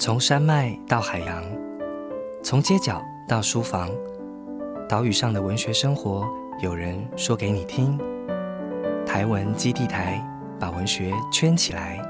从山脉到海洋，从街角到书房，岛屿上的文学生活，有人说给你听。台文基地台把文学圈起来。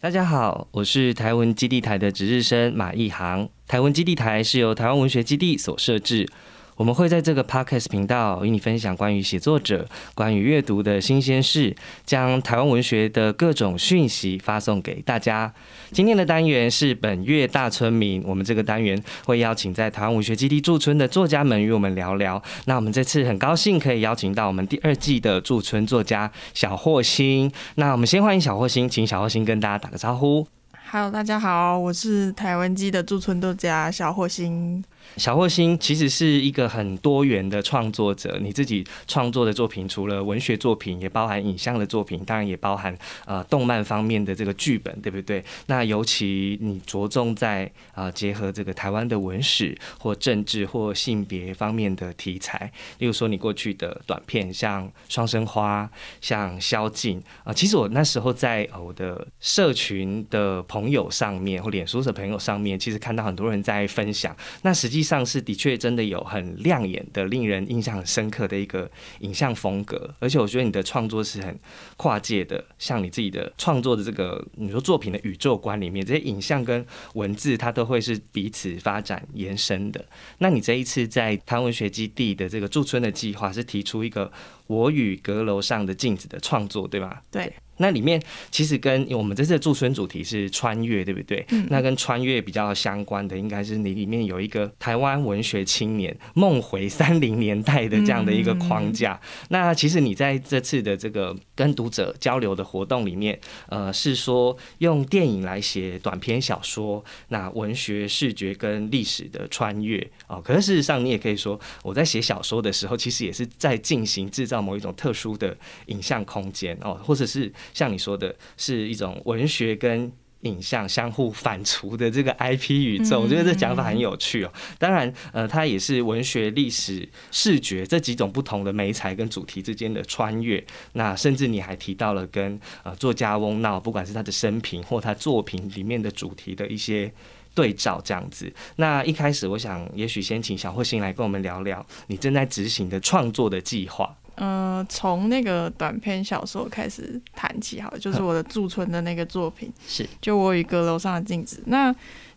大家好，我是台文基地台的值日生马义航。台文基地台是由台湾文学基地所设置。我们会在这个 podcast 频道与你分享关于写作者、关于阅读的新鲜事，将台湾文学的各种讯息发送给大家。今天的单元是本月大村民，我们这个单元会邀请在台湾文学基地驻村的作家们与我们聊聊。那我们这次很高兴可以邀请到我们第二季的驻村作家小霍星。那我们先欢迎小霍星，请小霍星跟大家打个招呼。Hello，大家好，我是台湾基的驻村作家小霍星。小霍星其实是一个很多元的创作者，你自己创作的作品除了文学作品，也包含影像的作品，当然也包含呃动漫方面的这个剧本，对不对？那尤其你着重在啊结合这个台湾的文史或政治或性别方面的题材，例如说你过去的短片，像《双生花》、像《宵禁》啊，其实我那时候在我的社群的朋友上面或脸书的朋友上面，其实看到很多人在分享，那时。实际上是的确真的有很亮眼的、令人印象很深刻的一个影像风格，而且我觉得你的创作是很跨界的，像你自己的创作的这个你说作品的宇宙观里面，这些影像跟文字它都会是彼此发展延伸的。那你这一次在台文学基地的这个驻村的计划是提出一个我与阁楼上的镜子的创作，对吧？对。那里面其实跟我们这次的驻村主题是穿越，对不对？那跟穿越比较相关的，应该是你里面有一个台湾文学青年梦回三零年代的这样的一个框架。那其实你在这次的这个跟读者交流的活动里面，呃，是说用电影来写短篇小说，那文学视觉跟历史的穿越哦。可是事实上，你也可以说我在写小说的时候，其实也是在进行制造某一种特殊的影像空间哦，或者是。像你说的，是一种文学跟影像相互反刍的这个 IP 宇宙，我觉得这讲法很有趣哦。当然，呃，它也是文学、历史、视觉这几种不同的媒材跟主题之间的穿越。那甚至你还提到了跟呃作家翁闹，不管是他的生平或他作品里面的主题的一些对照，这样子。那一开始，我想也许先请小慧心来跟我们聊聊你正在执行的创作的计划。嗯，从那个短篇小说开始谈起，好，就是我的驻村的那个作品，是就我与阁楼上的镜子。那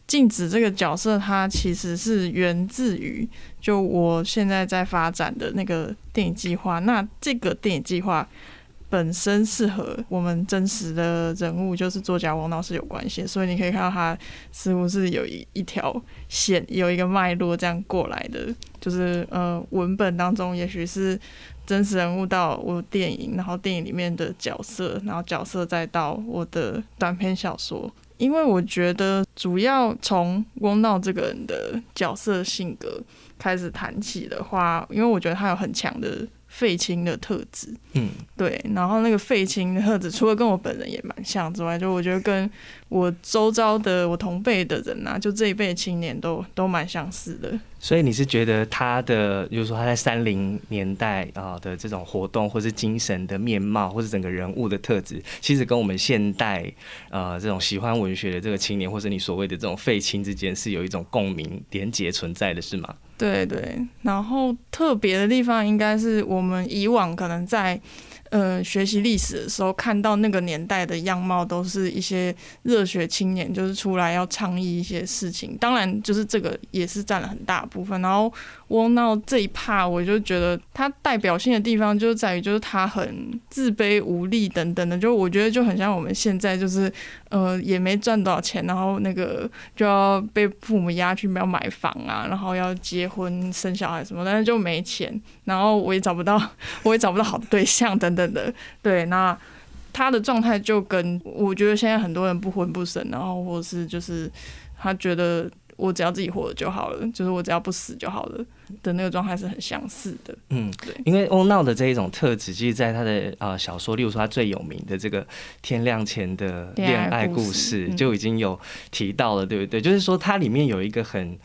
镜子这个角色，它其实是源自于就我现在在发展的那个电影计划。那这个电影计划本身是和我们真实的人物，就是作家王老师有关系，所以你可以看到它似乎是有一一条线，有一个脉络这样过来的，就是呃文本当中也许是。真实人物到我电影，然后电影里面的角色，然后角色再到我的短篇小说。因为我觉得主要从翁闹这个人的角色性格开始谈起的话，因为我觉得他有很强的。废青的特质，嗯，对，然后那个废青的特质，除了跟我本人也蛮像之外，就我觉得跟我周遭的我同辈的人啊，就这一辈青年都都蛮相似的。所以你是觉得他的，就是说他在三零年代啊的这种活动，或是精神的面貌，或是整个人物的特质，其实跟我们现代呃这种喜欢文学的这个青年，或是你所谓的这种废青之间，是有一种共鸣连结存在的，是吗？对对，然后特别的地方应该是我们以往可能在。呃，学习历史的时候，看到那个年代的样貌，都是一些热血青年，就是出来要倡议一些事情。当然，就是这个也是占了很大部分。然后，窝闹这一趴，我就觉得他代表性的地方，就在于就是他很自卑、无力等等的。就我觉得就很像我们现在，就是呃，也没赚多少钱，然后那个就要被父母压去要买房啊，然后要结婚生小孩什么，但是就没钱，然后我也找不到，我也找不到好的对象等等。的对，那他的状态就跟我觉得现在很多人不婚不生，然后或是就是他觉得我只要自己活着就好了，就是我只要不死就好了的那个状态是很相似的。嗯，对，因为翁闹的这一种特质，其实在他的呃小说，例如说他最有名的这个《天亮前的恋爱故事》就已经有提到了，对不对？就是说它里面有一个很。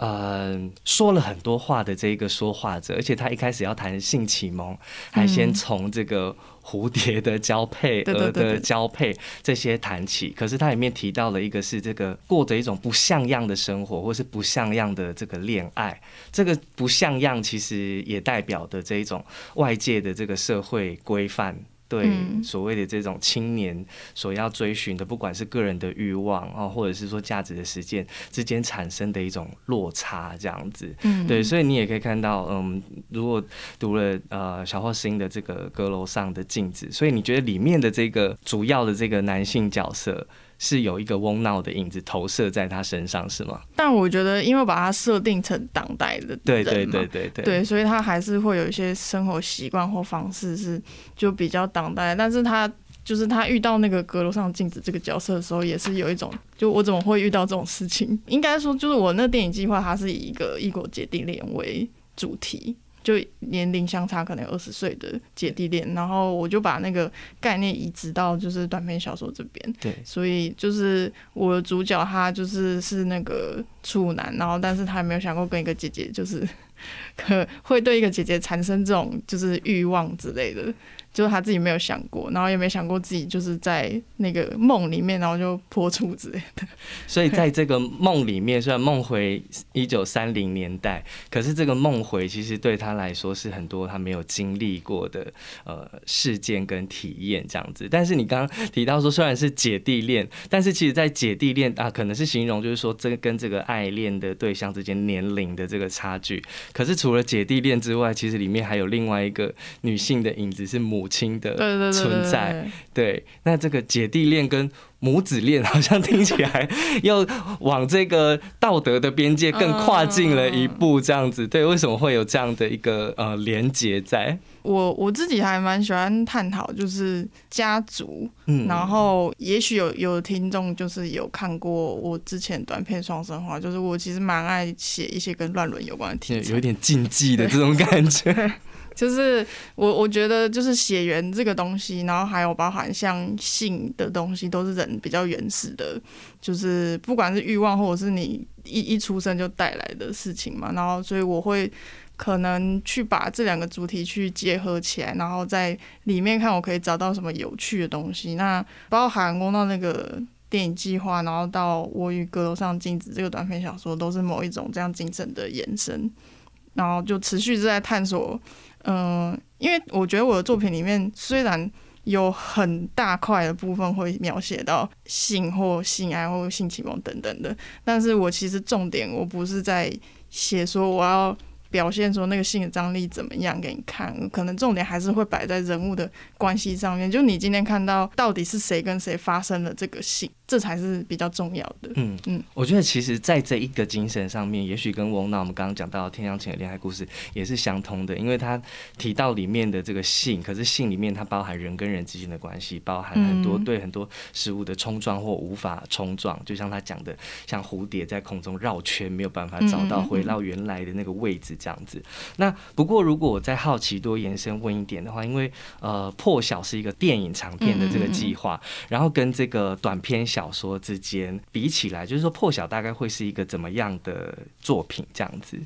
呃，说了很多话的这一个说话者，而且他一开始要谈性启蒙，还先从这个蝴蝶的交配、蛾的交配这些谈起。可是他里面提到了一个是这个过着一种不像样的生活，或是不像样的这个恋爱。这个不像样，其实也代表的这一种外界的这个社会规范。对所谓的这种青年所要追寻的，不管是个人的欲望啊，或者是说价值的实践之间产生的一种落差，这样子。嗯，对，所以你也可以看到，嗯，如果读了呃小霍星的这个阁楼上的镜子，所以你觉得里面的这个主要的这个男性角色。是有一个翁闹的影子投射在他身上，是吗？但我觉得，因为把它设定成当代的，对对对对对，对，所以他还是会有一些生活习惯或方式是就比较当代。但是他就是他遇到那个阁楼上镜子这个角色的时候，也是有一种，就我怎么会遇到这种事情？应该说，就是我那电影计划，它是以一个异国姐弟恋为主题。就年龄相差可能有二十岁的姐弟恋，然后我就把那个概念移植到就是短篇小说这边。对，所以就是我的主角他就是是那个处男，然后但是他也没有想过跟一个姐姐就是可会对一个姐姐产生这种就是欲望之类的。就是他自己没有想过，然后也没想过自己就是在那个梦里面，然后就破处之类的。所以在这个梦里面，虽然梦回一九三零年代，可是这个梦回其实对他来说是很多他没有经历过的呃事件跟体验这样子。但是你刚刚提到说，虽然是姐弟恋，但是其实，在姐弟恋啊，可能是形容就是说，这跟这个爱恋的对象之间年龄的这个差距。可是除了姐弟恋之外，其实里面还有另外一个女性的影子是母。母亲的存在，对，那这个姐弟恋跟母子恋好像听起来又往这个道德的边界更跨进了一步，这样子，对，为什么会有这样的一个呃连结？在？我我自己还蛮喜欢探讨，就是家族，嗯，然后也许有有听众就是有看过我之前短片《双生花》，就是我其实蛮爱写一些跟乱伦有关的题材，有点禁忌的这种感觉。就是我，我觉得就是血缘这个东西，然后还有包含像性的东西，都是人比较原始的，就是不管是欲望或者是你一一出生就带来的事情嘛。然后，所以我会可能去把这两个主题去结合起来，然后在里面看我可以找到什么有趣的东西。那包含过到那个电影计划，然后到我与阁楼上镜子这个短篇小说，都是某一种这样精神的延伸，然后就持续是在探索。嗯，因为我觉得我的作品里面虽然有很大块的部分会描写到性或性爱或性启蒙等等的，但是我其实重点我不是在写说我要表现说那个性的张力怎么样给你看，可能重点还是会摆在人物的关系上面，就你今天看到到底是谁跟谁发生了这个性。这才是比较重要的。嗯嗯，我觉得其实，在这一个精神上面，也许跟翁娜我们刚刚讲到《天降前的恋爱故事》也是相通的，因为他提到里面的这个性，可是性里面它包含人跟人之间的关系，包含很多对很多事物的冲撞或无法冲撞，就像他讲的，像蝴蝶在空中绕圈，没有办法找到回到原来的那个位置这样子。那不过，如果我再好奇多延伸问一点的话，因为呃，破晓是一个电影长片的这个计划，然后跟这个短片小。小说之间比起来，就是说破晓大概会是一个怎么样的作品？这样子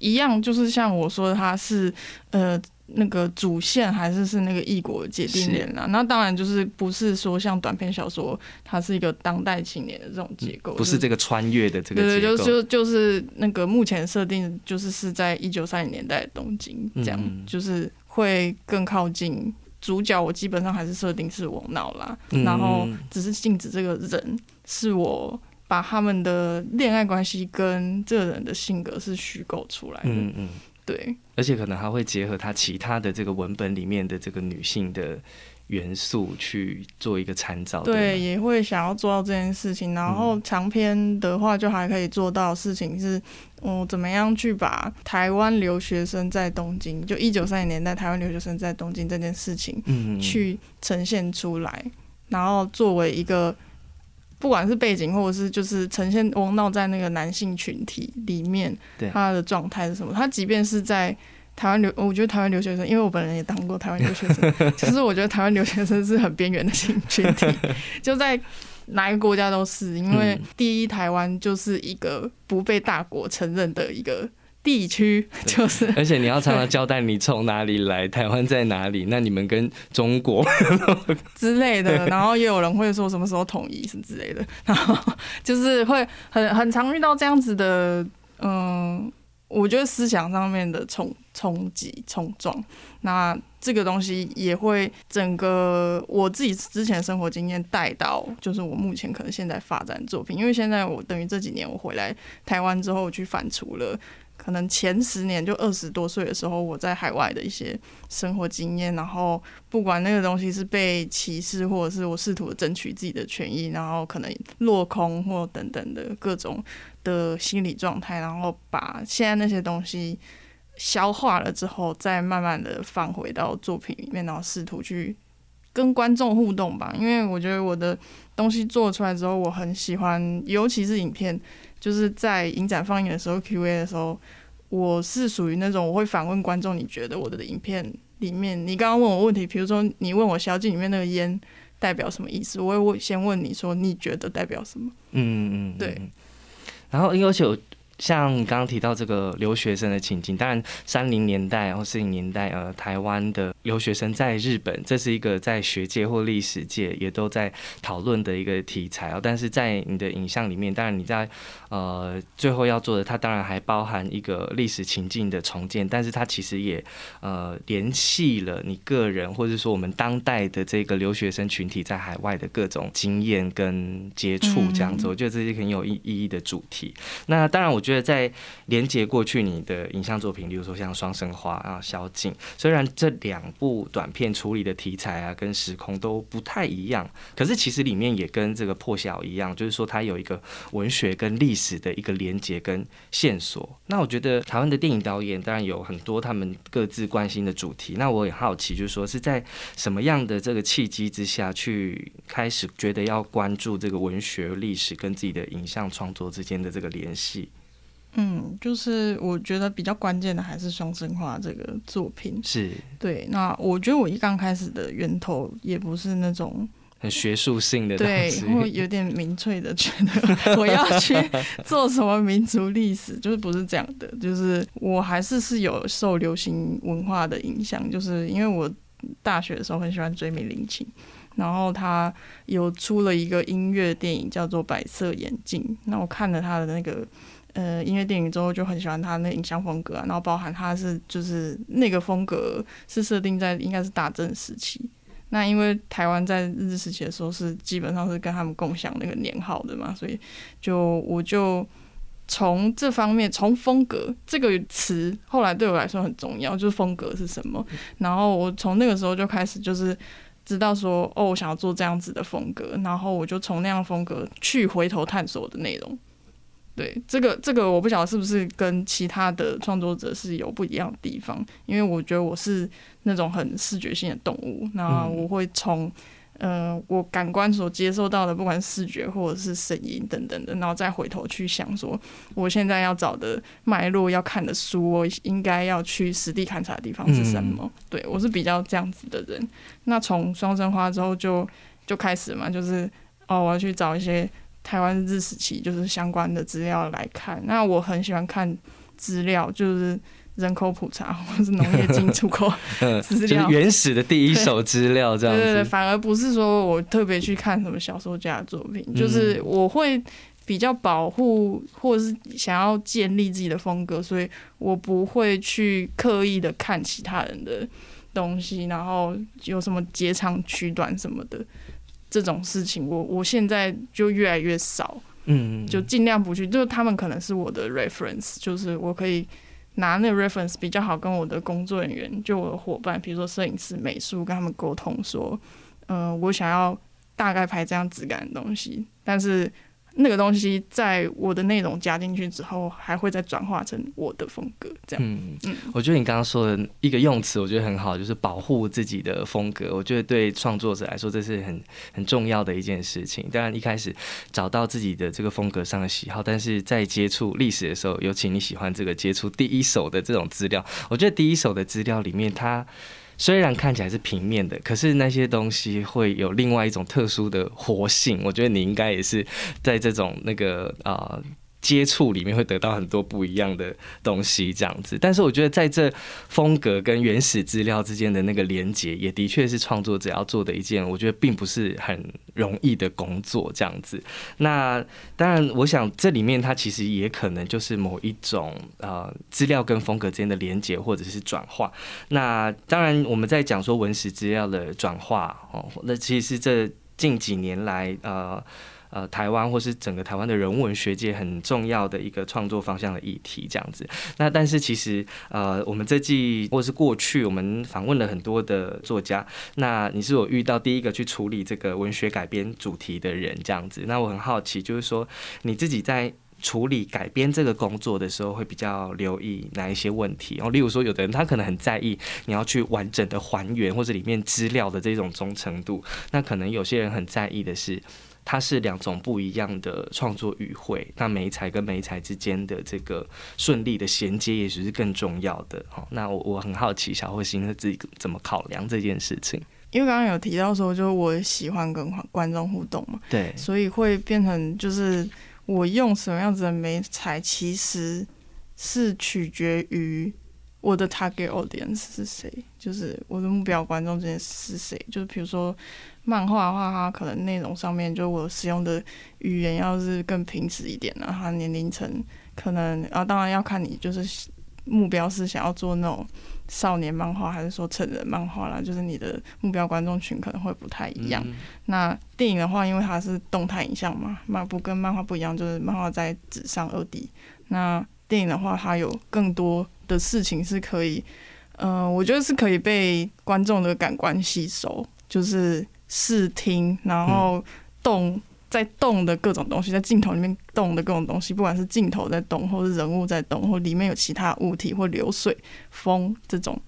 一样，就是像我说的，它是呃那个主线还是是那个异国姐弟恋啊？那当然就是不是说像短篇小说，它是一个当代青年的这种结构，不是这个穿越的这个对对，就就就是那个目前设定就是是在一九三零年代的东京，这样就是会更靠近。主角我基本上还是设定是我闹啦，然后只是镜子这个人是我把他们的恋爱关系跟这个人的性格是虚构出来的，嗯嗯，对，而且可能还会结合他其他的这个文本里面的这个女性的。元素去做一个参照，对，也会想要做到这件事情。然后长篇的话，就还可以做到事情是，嗯，怎么样去把台湾留学生在东京，就一九三零年代台湾留学生在东京这件事情，嗯，去呈现出来。然后作为一个，不管是背景或者是就是呈现翁闹在那个男性群体里面，他的状态是什么？他即便是在。台湾留，我觉得台湾留学生，因为我本人也当过台湾留学生，其实我觉得台湾留学生是很边缘的性群体，就在哪一个国家都是，因为第一台湾就是一个不被大国承认的一个。地区就是，而且你要常常交代你从哪里来，台湾在哪里，那你们跟中国 之类的，然后也有人会说什么时候统一什么之类的，然后就是会很很常遇到这样子的，嗯，我觉得思想上面的冲冲击冲撞，那这个东西也会整个我自己之前生活经验带到，就是我目前可能现在发展作品，因为现在我等于这几年我回来台湾之后我去反刍了。可能前十年就二十多岁的时候，我在海外的一些生活经验，然后不管那个东西是被歧视，或者是我试图争取自己的权益，然后可能落空或等等的各种的心理状态，然后把现在那些东西消化了之后，再慢慢的放回到作品里面，然后试图去跟观众互动吧。因为我觉得我的东西做出来之后，我很喜欢，尤其是影片。就是在影展放映的时候，Q&A 的时候，我是属于那种我会反问观众：你觉得我的影片里面，你刚刚问我问题，比如说你问我小姐里面那个烟代表什么意思，我会先问你说你觉得代表什么？嗯嗯，对。然后因为有。像刚刚提到这个留学生的情景，当然三零年代或四零年代，呃，台湾的留学生在日本，这是一个在学界或历史界也都在讨论的一个题材哦。但是在你的影像里面，当然你在呃最后要做的，它当然还包含一个历史情境的重建，但是它其实也呃联系了你个人，或者说我们当代的这个留学生群体在海外的各种经验跟接触这样子。我觉得这是很有意意义的主题。那当然我。觉得在连接过去你的影像作品，比如说像《双生花》啊、《萧静》，虽然这两部短片处理的题材啊跟时空都不太一样，可是其实里面也跟这个破晓一样，就是说它有一个文学跟历史的一个连接跟线索。那我觉得台湾的电影导演当然有很多他们各自关心的主题。那我也好奇，就是说是在什么样的这个契机之下去开始觉得要关注这个文学历史跟自己的影像创作之间的这个联系。嗯，就是我觉得比较关键的还是双生花这个作品。是，对。那我觉得我一刚开始的源头也不是那种很学术性的，对，会有点民粹的，觉得 我要去做什么民族历史，就是不是这样的。就是我还是是有受流行文化的影响，就是因为我大学的时候很喜欢追美林琴，然后他有出了一个音乐电影叫做《白色眼镜》，那我看了他的那个。呃，音乐电影之后就很喜欢他那影像风格啊，然后包含他是就是那个风格是设定在应该是大正时期。那因为台湾在日治时期的时候是基本上是跟他们共享那个年号的嘛，所以就我就从这方面从风格这个词后来对我来说很重要，就是风格是什么。然后我从那个时候就开始就是知道说哦，我想要做这样子的风格，然后我就从那样风格去回头探索的内容。对这个这个我不晓得是不是跟其他的创作者是有不一样的地方，因为我觉得我是那种很视觉性的动物，那我会从呃我感官所接受到的，不管视觉或者是声音等等的，然后再回头去想说，我现在要找的脉络要看的书，我应该要去实地勘察的地方是什么？对我是比较这样子的人。那从双生花之后就就开始嘛，就是哦我要去找一些。台湾日时期就是相关的资料来看，那我很喜欢看资料，就是人口普查或是农业进出口 资料，原始的第一手资料这样子。对对，反而不是说我特别去看什么小说家的作品，就是我会比较保护或者是想要建立自己的风格，所以我不会去刻意的看其他人的东西，然后有什么截长取短什么的。这种事情，我我现在就越来越少，嗯，就尽量不去。就是他们可能是我的 reference，就是我可以拿那个 reference 比较好跟我的工作人员，就我的伙伴，比如说摄影师、美术，跟他们沟通说，嗯，我想要大概拍这样质感的东西，但是。那个东西在我的内容加进去之后，还会再转化成我的风格，这样。嗯嗯，我觉得你刚刚说的一个用词，我觉得很好，就是保护自己的风格。我觉得对创作者来说，这是很很重要的一件事情。当然，一开始找到自己的这个风格上的喜好，但是在接触历史的时候，尤其你喜欢这个接触第一手的这种资料，我觉得第一手的资料里面，它。虽然看起来是平面的，可是那些东西会有另外一种特殊的活性。我觉得你应该也是在这种那个啊。接触里面会得到很多不一样的东西，这样子。但是我觉得在这风格跟原始资料之间的那个连接，也的确是创作者要做的一件，我觉得并不是很容易的工作，这样子。那当然，我想这里面它其实也可能就是某一种呃资料跟风格之间的连接或者是转化。那当然，我们在讲说文史资料的转化哦，那其实这近几年来呃。呃，台湾或是整个台湾的人文学界很重要的一个创作方向的议题，这样子。那但是其实呃，我们这季或是过去，我们访问了很多的作家。那你是我遇到第一个去处理这个文学改编主题的人，这样子。那我很好奇，就是说你自己在处理改编这个工作的时候，会比较留意哪一些问题？然后，例如说，有的人他可能很在意你要去完整的还原或者里面资料的这种忠诚度。那可能有些人很在意的是。它是两种不一样的创作语汇，那媒材跟媒材之间的这个顺利的衔接，也许是更重要的。好，那我我很好奇小慧心自己怎么考量这件事情。因为刚刚有提到说，就是我喜欢跟观众互动嘛，对，所以会变成就是我用什么样子的媒材，其实是取决于。我的 target audience 是谁？就是我的目标观众之间是谁？就是比如说漫画的话，它可能内容上面就我使用的语言要是更平实一点呢，它年龄层可能啊，当然要看你就是目标是想要做那种少年漫画，还是说成人漫画啦，就是你的目标观众群可能会不太一样。那电影的话，因为它是动态影像嘛，漫不跟漫画不一样，就是漫画在纸上二 D。那电影的话，它有更多。的事情是可以，嗯，我觉得是可以被观众的感官吸收，就是视听，然后动在动的各种东西，在镜头里面动的各种东西，不管是镜头在动，或是人物在动，或里面有其他物体或流水、风这种，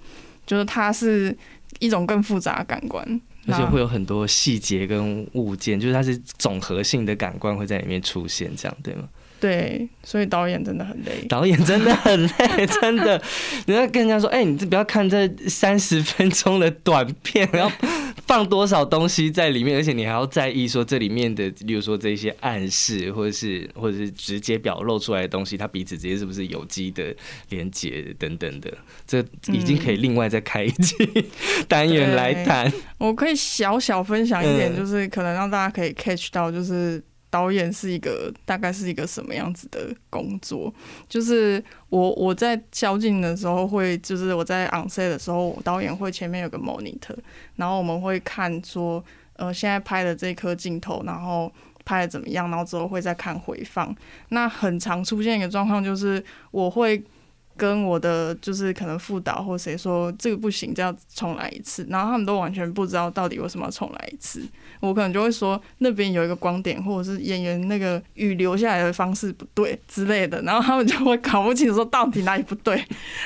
就是它是一种更复杂的感官，而且会有很多细节跟物件，就是它是总合性的感官会在里面出现，这样对吗？对，所以导演真的很累。导演真的很累，真的。你要跟人家说，哎，你这不要看这三十分钟的短片，然后放多少东西在里面，而且你还要在意说这里面的，例如说这些暗示，或者是或者是直接表露出来的东西，它彼此之间是不是有机的连接等等的，这已经可以另外再开一期单元来谈。我可以小小分享一点，就是可能让大家可以 catch 到，就是。导演是一个大概是一个什么样子的工作？就是我我在宵禁的时候会，就是我在 on set 的时候，导演会前面有个 monitor，然后我们会看说，呃，现在拍的这颗镜头，然后拍的怎么样，然后之后会再看回放。那很常出现一个状况就是，我会跟我的就是可能副导或谁说这个不行，这样重来一次，然后他们都完全不知道到底为什么要重来一次。我可能就会说那边有一个光点，或者是演员那个雨流下来的方式不对之类的，然后他们就会搞不清楚说到底哪里不对，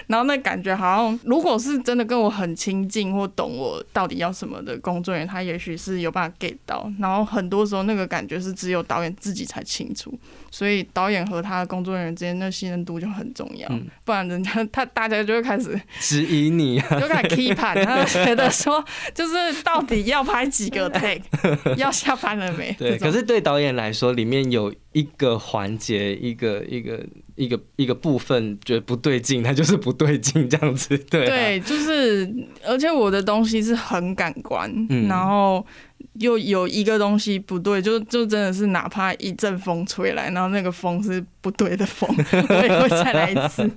然后那感觉好像如果是真的跟我很亲近或懂我到底要什么的工作人员，他也许是有办法 get 到，然后很多时候那个感觉是只有导演自己才清楚，所以导演和他的工作人员之间那信任度就很重要，不然人家他大家就会开始质疑你，就开始 keep 判，他觉得说就是到底要拍几个 take。要下班了没？对，可是对导演来说，里面有一个环节，一个一个一个一个部分觉得不对劲，它就是不对劲这样子。对，对，就是，而且我的东西是很感官，然后。又有一个东西不对，就就真的是哪怕一阵风吹来，然后那个风是不对的风，对，会再来一次。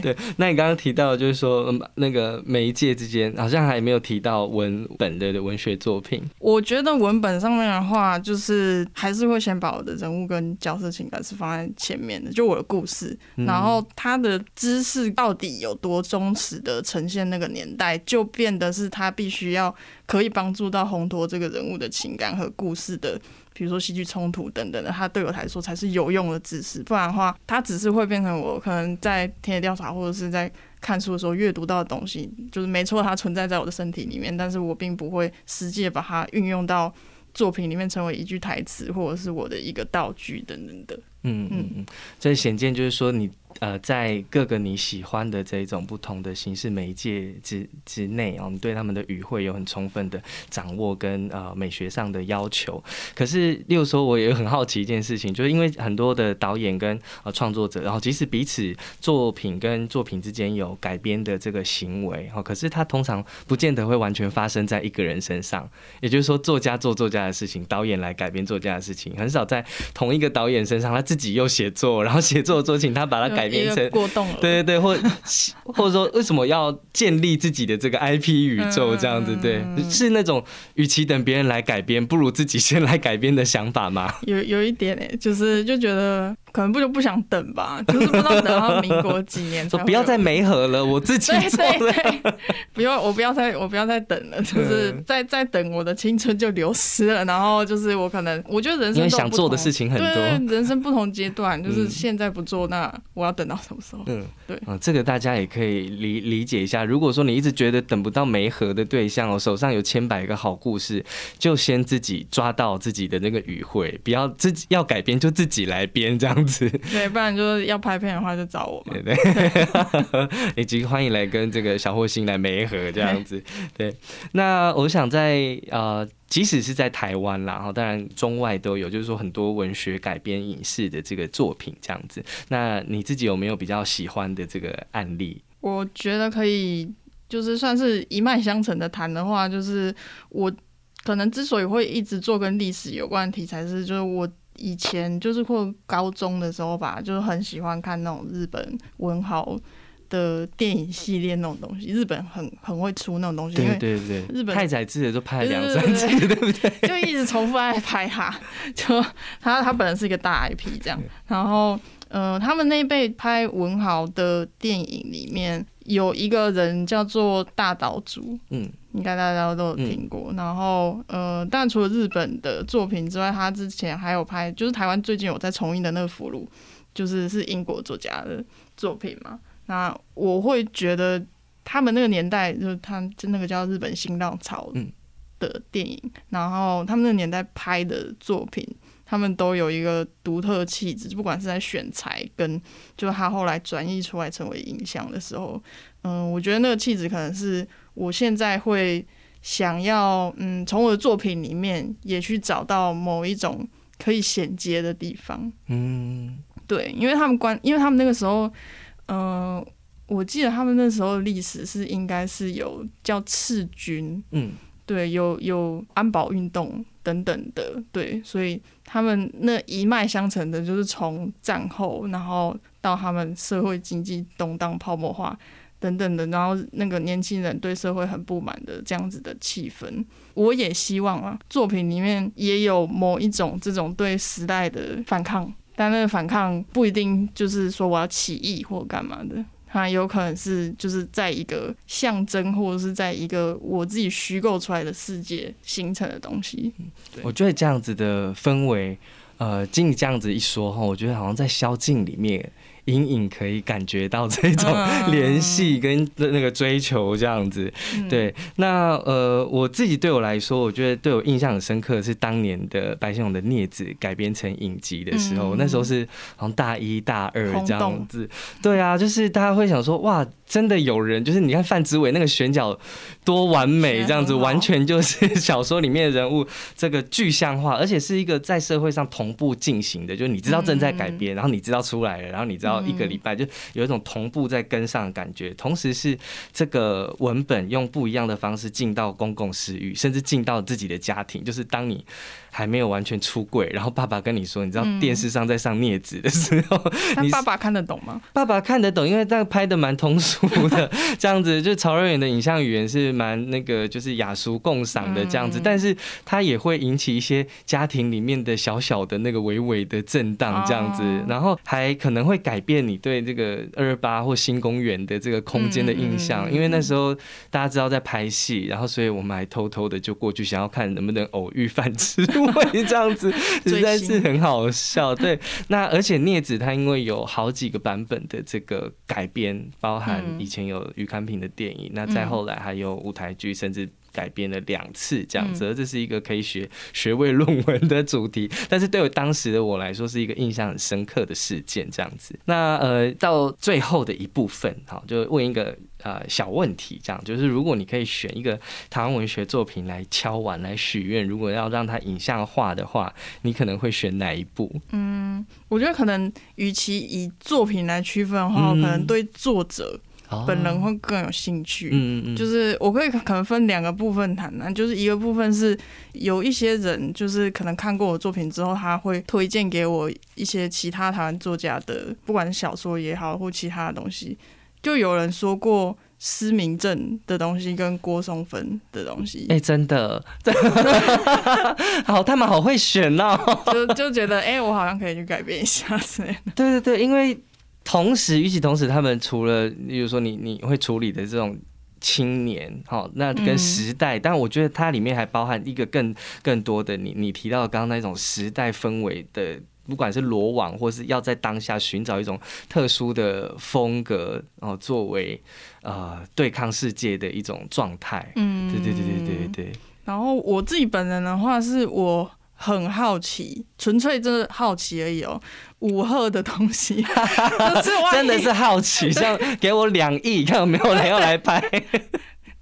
对，那你刚刚提到就是说，那个媒介之间好像还没有提到文本的文学作品。我觉得文本上面的话，就是还是会先把我的人物跟角色情感是放在前面的，就我的故事，然后他的知识到底有多忠实的呈现那个年代，就变得是他必须要。可以帮助到烘托这个人物的情感和故事的，比如说戏剧冲突等等的，他对我来说才是有用的知识。不然的话，它只是会变成我可能在田野调查或者是在看书的时候阅读到的东西，就是没错，它存在在我的身体里面，但是我并不会实际把它运用到作品里面，成为一句台词或者是我的一个道具等等的。嗯嗯嗯，这显见就是说，你呃，在各个你喜欢的这一种不同的形式媒介之之内哦，你对他们的语汇有很充分的掌握跟呃美学上的要求。可是，例如说，我也很好奇一件事情，就是因为很多的导演跟呃创作者，然后即使彼此作品跟作品之间有改编的这个行为哦，可是他通常不见得会完全发生在一个人身上。也就是说，作家做作家的事情，导演来改编作家的事情，很少在同一个导演身上，他自己又写作，然后写作的作品他把它改。变成过动了，对对对，或 或者说为什么要建立自己的这个 IP 宇宙这样子？对，是那种与其等别人来改编，不如自己先来改编的想法吗？有有一点哎，就是就觉得。可能不就不想等吧，就是不知道等到民国几年。说不要再没合了，我自己对对。不要，我不要再，我不要再等了，就是再再等，我的青春就流失了。然后就是我可能，我觉得人生想做的事情很多，人生不同阶段，就是现在不做，那我要等到什么时候？嗯，对啊，这个大家也可以理理解一下。如果说你一直觉得等不到没合的对象，我手上有千百个好故事，就先自己抓到自己的那个语汇，不要自己要改编就自己来编这样。对，不然就是要拍片的话就找我嘛。对对，以及欢迎来跟这个小霍星来媒合这样子。对，那我想在呃，即使是在台湾啦，哈，当然中外都有，就是说很多文学改编影视的这个作品这样子。那你自己有没有比较喜欢的这个案例？我觉得可以，就是算是一脉相承的谈的话，就是我可能之所以会一直做跟历史有关的题材，是就是我。以前就是或高中的时候吧，就是很喜欢看那种日本文豪的电影系列那种东西。日本很很会出那种东西，对对对，日本太宰治也都拍了两三集，对不对？就一直重复在拍哈，就他他本人是一个大 IP 这样。然后，呃，他们那一辈拍文豪的电影里面。有一个人叫做大岛渚，嗯，应该大家都有听过。然后，呃，但除了日本的作品之外，他之前还有拍，就是台湾最近有在重映的那个《俘虏》，就是是英国作家的作品嘛。那我会觉得他们那个年代，就是他就那个叫日本新浪潮的电影，然后他们那个年代拍的作品。他们都有一个独特的气质，不管是在选材跟，就是他后来转译出来成为影像的时候，嗯，我觉得那个气质可能是我现在会想要，嗯，从我的作品里面也去找到某一种可以衔接的地方。嗯，对，因为他们关，因为他们那个时候，嗯，我记得他们那时候的历史是应该是有叫赤军，嗯，对，有有安保运动等等的，对，所以。他们那一脉相承的，就是从战后，然后到他们社会经济动荡、泡沫化等等的，然后那个年轻人对社会很不满的这样子的气氛。我也希望啊，作品里面也有某一种这种对时代的反抗，但那个反抗不一定就是说我要起义或干嘛的。它有可能是就是在一个象征，或者是在一个我自己虚构出来的世界形成的东西。我觉得这样子的氛围，呃，经你这样子一说哈，我觉得好像在宵禁里面。隐隐可以感觉到这种联系跟那个追求这样子，对。那呃，我自己对我来说，我觉得对我印象很深刻的是当年的白先勇的《镊子》改编成影集的时候，那时候是好像大一大二这样子。对啊，就是大家会想说，哇，真的有人，就是你看范植伟那个选角多完美，这样子完全就是小说里面的人物这个具象化，而且是一个在社会上同步进行的，就是你知道正在改编，然后你知道出来了，然后你知道。一个礼拜就有一种同步在跟上的感觉，同时是这个文本用不一样的方式进到公共私域，甚至进到自己的家庭，就是当你。还没有完全出柜，然后爸爸跟你说，你知道电视上在上镊子的时候，你爸爸看得懂吗？爸爸看得懂，因为这样拍的蛮通俗的，这样子就曹瑞远的影像语言是蛮那个，就是雅俗共赏的这样子，但是他也会引起一些家庭里面的小小的那个微微的震荡这样子，然后还可能会改变你对这个二二八或新公园的这个空间的印象，因为那时候大家知道在拍戏，然后所以我们还偷偷的就过去想要看能不能偶遇范吃。会这样子 实在是很好笑，对。那而且镊子它因为有好几个版本的这个改编，包含以前有余康平的电影，那再后来还有舞台剧，甚至改编了两次这样子，这是一个可以学学位论文的主题。但是对我当时的我来说，是一个印象很深刻的事件这样子。那呃，到最后的一部分，好，就问一个。呃，小问题这样，就是如果你可以选一个台湾文学作品来敲碗来许愿，如果要让它影像化的话，你可能会选哪一部？嗯，我觉得可能与其以作品来区分的话，可能对作者本人会更有兴趣。嗯嗯就是我可以可能分两个部分谈呢，就是一个部分是有一些人，就是可能看过我作品之后，他会推荐给我一些其他台湾作家的，不管是小说也好，或其他的东西。就有人说过失明症的东西跟郭松芬的东西，哎，真的，好，他们好会选哦，就 就觉得哎，我好像可以去改变一下之类的。对对对，因为同时，与其同时，他们除了，比如说你你会处理的这种青年，好，那跟时代，但我觉得它里面还包含一个更更多的，你你提到刚刚那种时代氛围的。不管是罗网，或是要在当下寻找一种特殊的风格，然后作为呃对抗世界的一种状态。嗯，对对对对对对。然后我自己本人的话，是我很好奇，纯粹真的好奇而已哦。武赫的东西，真的是好奇，像给我两亿，看有没有人要来拍。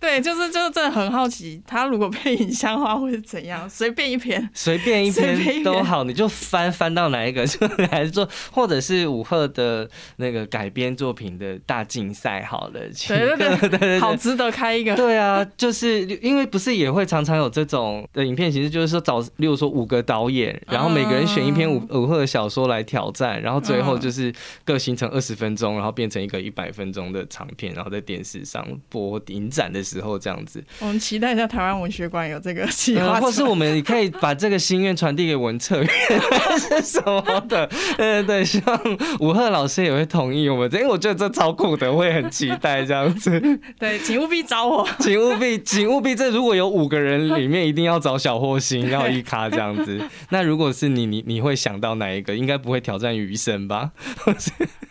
对，就是就是真的很好奇，他如果被影像化会是怎样？随便一篇，随便一篇都好，你就翻翻到哪一个，就来做，或者是武赫的那个改编作品的大竞赛，好了，对对对 对，好值得开一个。对啊，就是因为不是也会常常有这种的影片形式，就是说找，例如说五个导演，然后每个人选一篇武武赫的小说来挑战，然后最后就是各形成二十分钟，然后变成一个一百分钟的长片，然后在电视上播影展的。时候这样子，我们期待一下台湾文学馆有这个计划，或是我们也可以把这个心愿传递给文策院 是什么的？对对，希望吴赫老师也会同意我们，因为我觉得这超酷的，会很期待这样子。对，请务必找我，请务必，请务必，这如果有五个人里面，一定要找小霍星，要一卡这样子。那如果是你，你你会想到哪一个？应该不会挑战余生吧？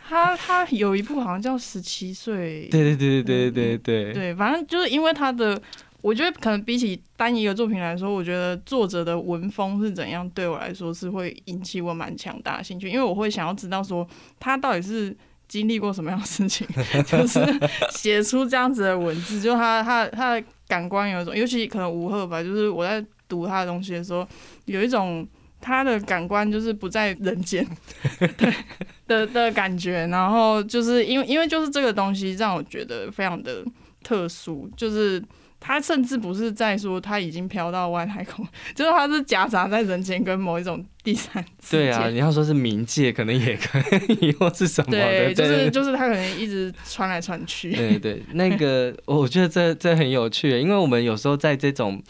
他他有一部好像叫《十七岁》，对对对对对对对对，反正就是因为他的，我觉得可能比起单一个作品来说，我觉得作者的文风是怎样，对我来说是会引起我蛮强大的兴趣，因为我会想要知道说他到底是经历过什么样的事情，就是写出这样子的文字，就他他他的感官有一种，尤其可能吴赫吧，就是我在读他的东西的时候，有一种。他的感官就是不在人间，对的的感觉，然后就是因为因为就是这个东西让我觉得非常的特殊，就是他甚至不是在说他已经飘到外太空，就是他是夹杂在人间跟某一种第三对啊，你要说是冥界，可能也可以，或是什么的，对，就是 就是他可能一直穿来穿去。对对，那个我觉得这这很有趣，因为我们有时候在这种。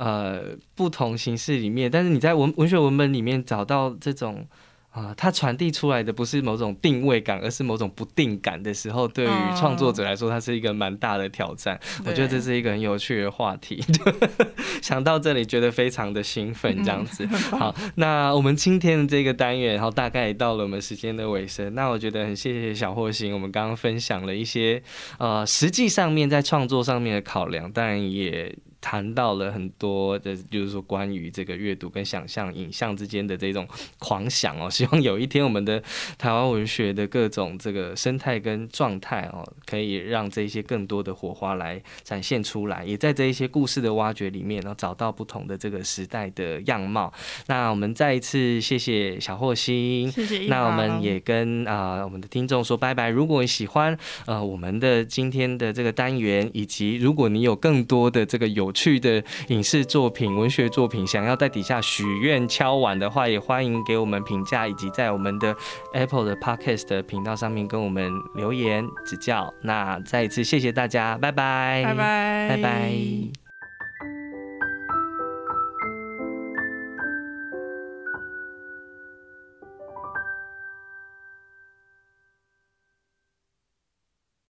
呃，不同形式里面，但是你在文文学文本里面找到这种啊，它传递出来的不是某种定位感，而是某种不定感的时候，对于创作者来说，它是一个蛮大的挑战。我觉得这是一个很有趣的话题。想到这里，觉得非常的兴奋，这样子。好，那我们今天的这个单元，然后大概也到了我们时间的尾声。那我觉得很谢谢小霍星，我们刚刚分享了一些呃，实际上面在创作上面的考量，当然也。谈到了很多的，就是说关于这个阅读跟想象、影像之间的这种狂想哦，希望有一天我们的台湾文学的各种这个生态跟状态哦，可以让这些更多的火花来展现出来，也在这一些故事的挖掘里面，然后找到不同的这个时代的样貌。那我们再一次谢谢小霍星，谢谢。那我们也跟啊我们的听众说拜拜。如果你喜欢呃我们的今天的这个单元，以及如果你有更多的这个有有趣的影视作品、文学作品，想要在底下许愿敲碗的话，也欢迎给我们评价，以及在我们的 Apple 的 Podcast 的频道上面跟我们留言指教。那再一次谢谢大家，拜拜，拜拜，拜拜。